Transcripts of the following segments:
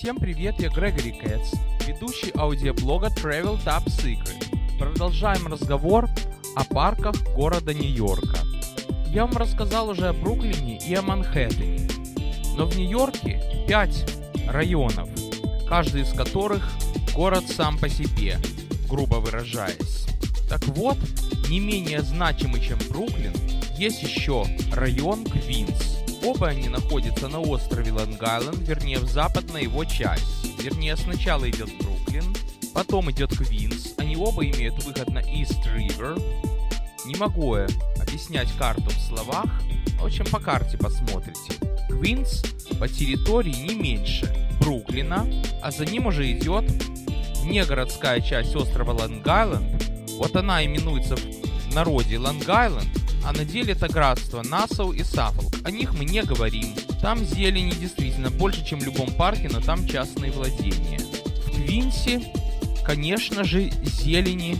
Всем привет, я Грегори Кэтс, ведущий аудиоблога Travel Top Secret. Продолжаем разговор о парках города Нью-Йорка. Я вам рассказал уже о Бруклине и о Манхэттене. Но в Нью-Йорке 5 районов, каждый из которых город сам по себе, грубо выражаясь. Так вот, не менее значимый, чем Бруклин, есть еще район Квинс. Оба они находятся на острове Лонг-Айленд, вернее в западной его части. Вернее, сначала идет Бруклин, потом идет Квинс. Они оба имеют выход на East River. Не могу я объяснять карту в словах, в общем по карте посмотрите. Квинс по территории не меньше Бруклина, а за ним уже идет внегородская часть острова Лонг-Айленд. Вот она именуется в народе Лонг-Айленд, а на деле это градство Нассау и Саффолк. О них мы не говорим. Там зелени действительно больше, чем в любом парке, но там частные владения. В Квинсе, конечно же, зелени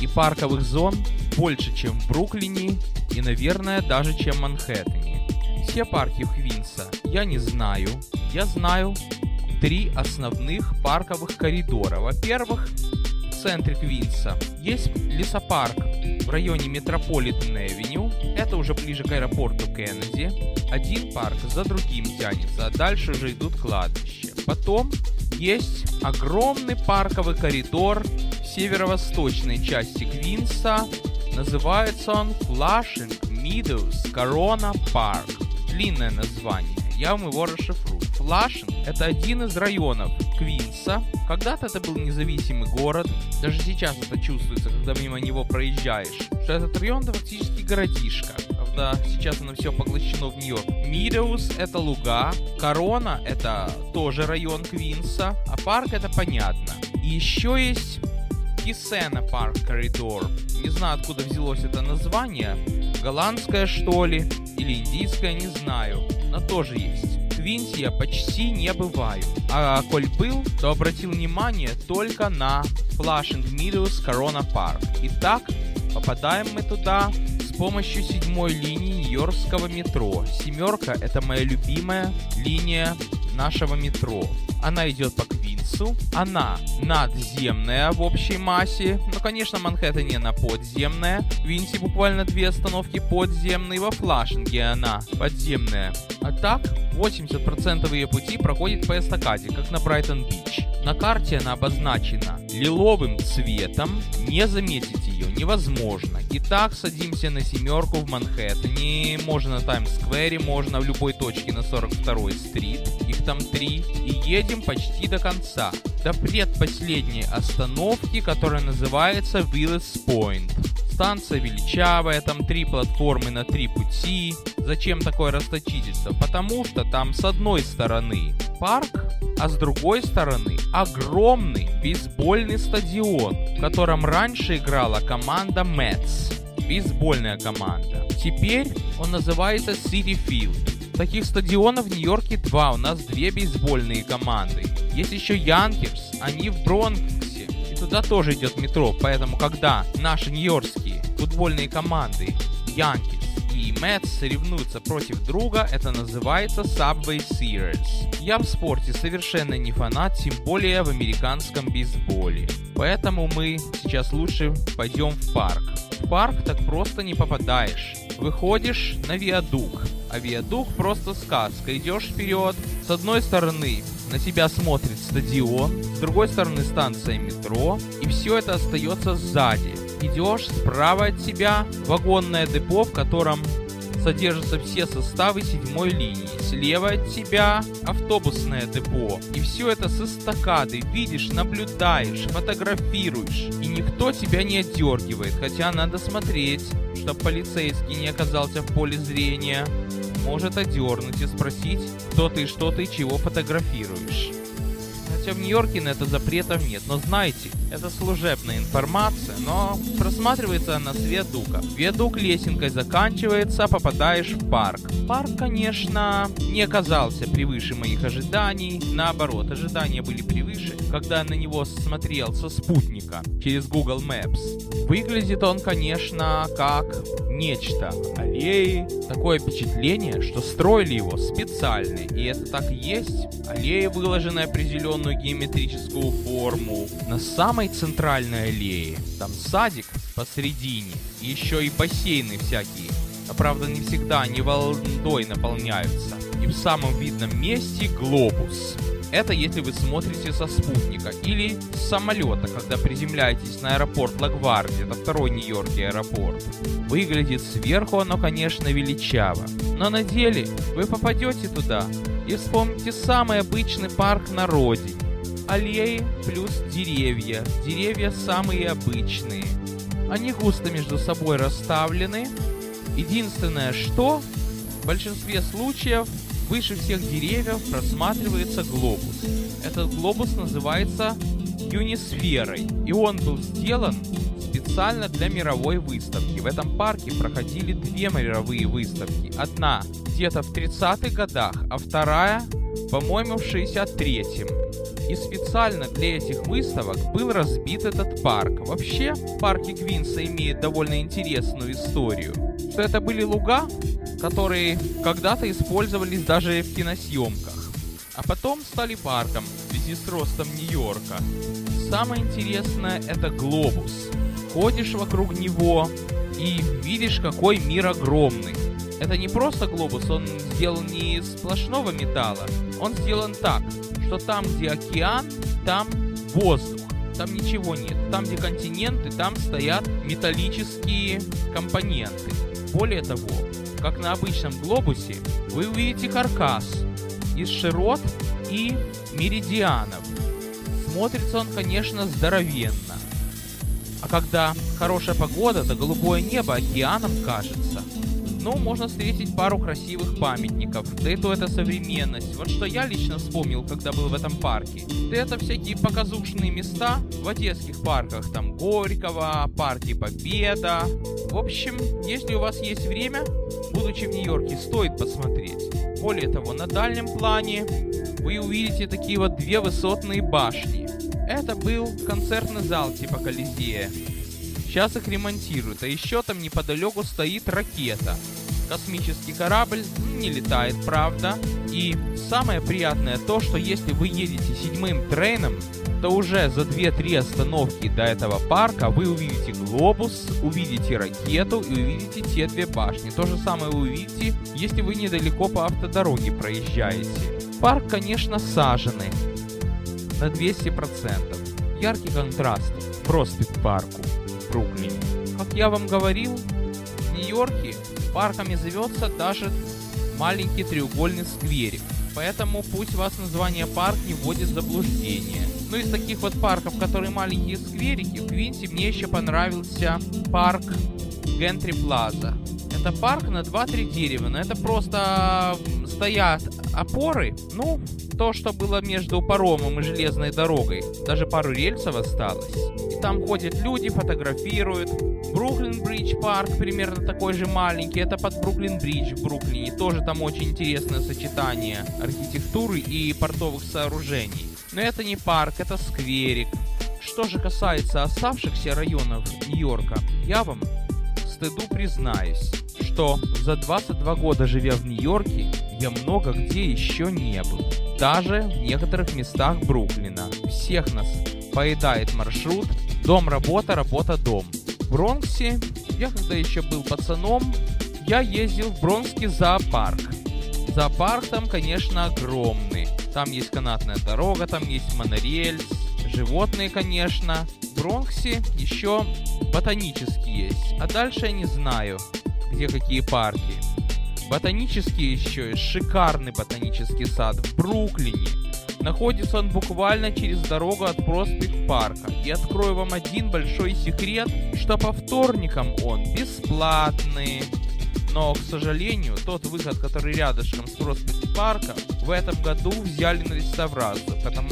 и парковых зон больше, чем в Бруклине и, наверное, даже чем в Манхэттене. Все парки в Квинса я не знаю. Я знаю три основных парковых коридора. Во-первых, в центре Квинса есть лесопарк в районе Metropolitan Avenue. Это уже ближе к аэропорту Кеннеди. Один парк за другим тянется, а дальше уже идут кладбища. Потом есть огромный парковый коридор в северо-восточной части Квинса. Называется он Flushing Meadows Corona Park. Длинное название. Я вам его расшифрую. Флашинг – это один из районов Квинса. Когда-то это был независимый город. Даже сейчас это чувствуется, когда мимо него проезжаешь. Что этот район – это фактически городишко. Правда, сейчас оно все поглощено в Нью-Йорк. Мидоус – это луга. Корона – это тоже район Квинса. А парк – это понятно. И еще есть Kissena Park Corridor. Не знаю, откуда взялось это название. Голландское, что ли? Или индийское, не знаю. Но тоже есть. Квинсе я почти не бываю. А коль был, то обратил внимание только на Flushing Meadows Corona Park. Итак, попадаем мы туда с помощью седьмой линии Нью-Йоркского метро. Семерка – это моя любимая линия нашего метро. Она идет по Квинсу, она надземная в общей массе, ну, конечно, Манхэттене она подземная, в Квинсе буквально две остановки подземные, во Флашинге она подземная. А так, 80% ее пути проходит по эстакаде, как на Брайтон-Бич. На карте она обозначена лиловым цветом, не заметить ее невозможно. Итак, садимся на семерку в Манхэттене, можно на Таймс-сквере, можно в любой точке на 42-й стрит, их там три, и едем почти до конца, до предпоследней остановки, которая называется Willis Point. Станция величавая, там три платформы на три пути. Зачем такое расточительство? Потому что там с одной стороны парк, а с другой стороны огромный бейсбольный стадион, в котором раньше играла команда Mets. Бейсбольная команда. Теперь он называется City Field. Таких стадионов в Нью-Йорке два, у нас две бейсбольные команды. Есть еще Янкерс, они в Бронксе, и туда тоже идет метро, поэтому когда наши нью-йоркские футбольные команды Янкерс и Мэтс соревнуются против друга, это называется Subway Series. Я в спорте совершенно не фанат, тем более в американском бейсболе. Поэтому мы сейчас лучше пойдем в парк. В парк так просто не попадаешь. Выходишь на виадук, а виадук просто сказка. Идешь вперед, с одной стороны на тебя смотрит стадион, с другой стороны станция метро, и все это остается сзади. Идешь справа от тебя вагонное депо, в котором содержатся все составы седьмой линии. Слева от тебя автобусное депо. И все это с эстакады. Видишь, наблюдаешь, фотографируешь. И никто тебя не отдергивает. Хотя надо смотреть, чтобы полицейский не оказался в поле зрения. Может одернуть и спросить, кто ты, что ты, чего фотографируешь. Хотя в Нью-Йорке на это запретов нет. Но знаете, это служебная информация, но просматривается она с виадука. Виадук лесенкой заканчивается, попадаешь в парк. Парк, конечно, не оказался превыше моих ожиданий. Наоборот, ожидания были превыше, когда на него смотрел со спутника через Google Maps. Выглядит он, конечно, как нечто. Аллеи. Такое впечатление, что строили его специально. И это так и есть. Аллея, выложенная определенную геометрическую форму. На самой центральной аллее там садик посередине. Еще и бассейны всякие. А правда не всегда они водой наполняются. И в самом видном месте глобус. Это если вы смотрите со спутника или с самолета, когда приземляетесь на аэропорт Лагварди, это второй Нью-Йоркский аэропорт. Выглядит сверху оно, конечно, величаво, но на деле вы попадете туда и вспомните самый обычный парк на родине. Аллеи плюс деревья. Деревья самые обычные. Они густо между собой расставлены. Единственное, что в большинстве случаев Выше всех деревьев просматривается глобус. Этот глобус называется юнисферой, и он был сделан специально для мировой выставки. В этом парке проходили две мировые выставки. Одна где-то в 30-х годах, а вторая, по-моему, в 63-м. И специально для этих выставок был разбит этот парк. Вообще, парки Квинса имеют довольно интересную историю. Что это были луга, которые когда-то использовались даже в киносъемках, а потом стали парком в связи с ростом Нью-Йорка. Самое интересное это глобус. Ходишь вокруг него и видишь, какой мир огромный. Это не просто глобус, он сделан не из сплошного металла. Он сделан так, что там, где океан, там воздух. Там ничего нет. Там, где континенты, там стоят металлические компоненты. Более того, как на обычном глобусе, вы увидите каркас из широт и меридианов. Смотрится он, конечно, здоровенно. А когда хорошая погода, то голубое небо океаном кажется. Ну, можно встретить пару красивых памятников. Да и то это современность. Вот что я лично вспомнил, когда был в этом парке. Да это всякие показушные места в одесских парках. Там Горького, парки Победа. В общем, если у вас есть время, будучи в Нью-Йорке, стоит посмотреть. Более того, на дальнем плане вы увидите такие вот две высотные башни. Это был концертный зал типа Колизея. Сейчас их ремонтируют, а еще там неподалеку стоит ракета. Космический корабль не летает, правда. И самое приятное то, что если вы едете седьмым трейном, то уже за 2-3 остановки до этого парка вы увидите глобус, увидите ракету и увидите те две башни. То же самое вы увидите, если вы недалеко по автодороге проезжаете. Парк, конечно, саженный на 200%. Яркий контраст в проспект парку. Бруклине. Как я вам говорил, в Нью-Йорке парками зовется даже маленький треугольный скверик. Поэтому пусть вас название парк не вводит в заблуждение. Ну из таких вот парков, которые маленькие скверики, в Квинсе мне еще понравился парк Гентри Плаза. Это парк на 2-3 дерева, но это просто стоят опоры, ну, то, что было между паромом и железной дорогой. Даже пару рельсов осталось. И там ходят люди, фотографируют. Бруклин Бридж парк примерно такой же маленький. Это под Бруклин Бридж в Бруклине. Тоже там очень интересное сочетание архитектуры и портовых сооружений. Но это не парк, это скверик. Что же касается оставшихся районов Нью-Йорка, я вам стыду признаюсь, что за 22 года живя в Нью-Йорке, я много где еще не был. Даже в некоторых местах Бруклина. Всех нас поедает маршрут дом-работа, работа-дом. В Бронксе, я когда еще был пацаном, я ездил в Бронкский зоопарк. Зоопарк там, конечно, огромный. Там есть канатная дорога, там есть монорельс, животные, конечно. В Бронксе еще ботанический есть. А дальше я не знаю, где какие парки. Ботанический еще есть шикарный ботанический сад в Бруклине. Находится он буквально через дорогу от проспект парка. И открою вам один большой секрет, что по вторникам он бесплатный. Но, к сожалению, тот выход, который рядышком с проспект парка, в этом году взяли на реставрацию, потому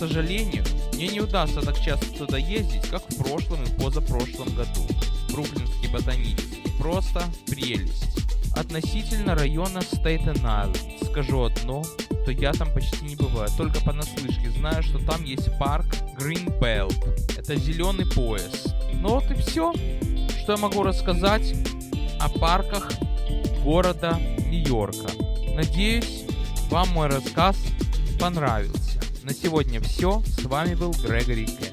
к сожалению, мне не удастся так часто туда ездить, как в прошлом и позапрошлом году. Бруклинский ботанический. Просто прелесть. Относительно района Стейтен-Айленд скажу одно, то я там почти не бываю, только понаслышке знаю, что там есть парк Green Belt. Это зеленый пояс. Ну вот и все, что я могу рассказать о парках города Нью-Йорка. Надеюсь, вам мой рассказ понравился. На сегодня все. С вами был Грегори Кэт.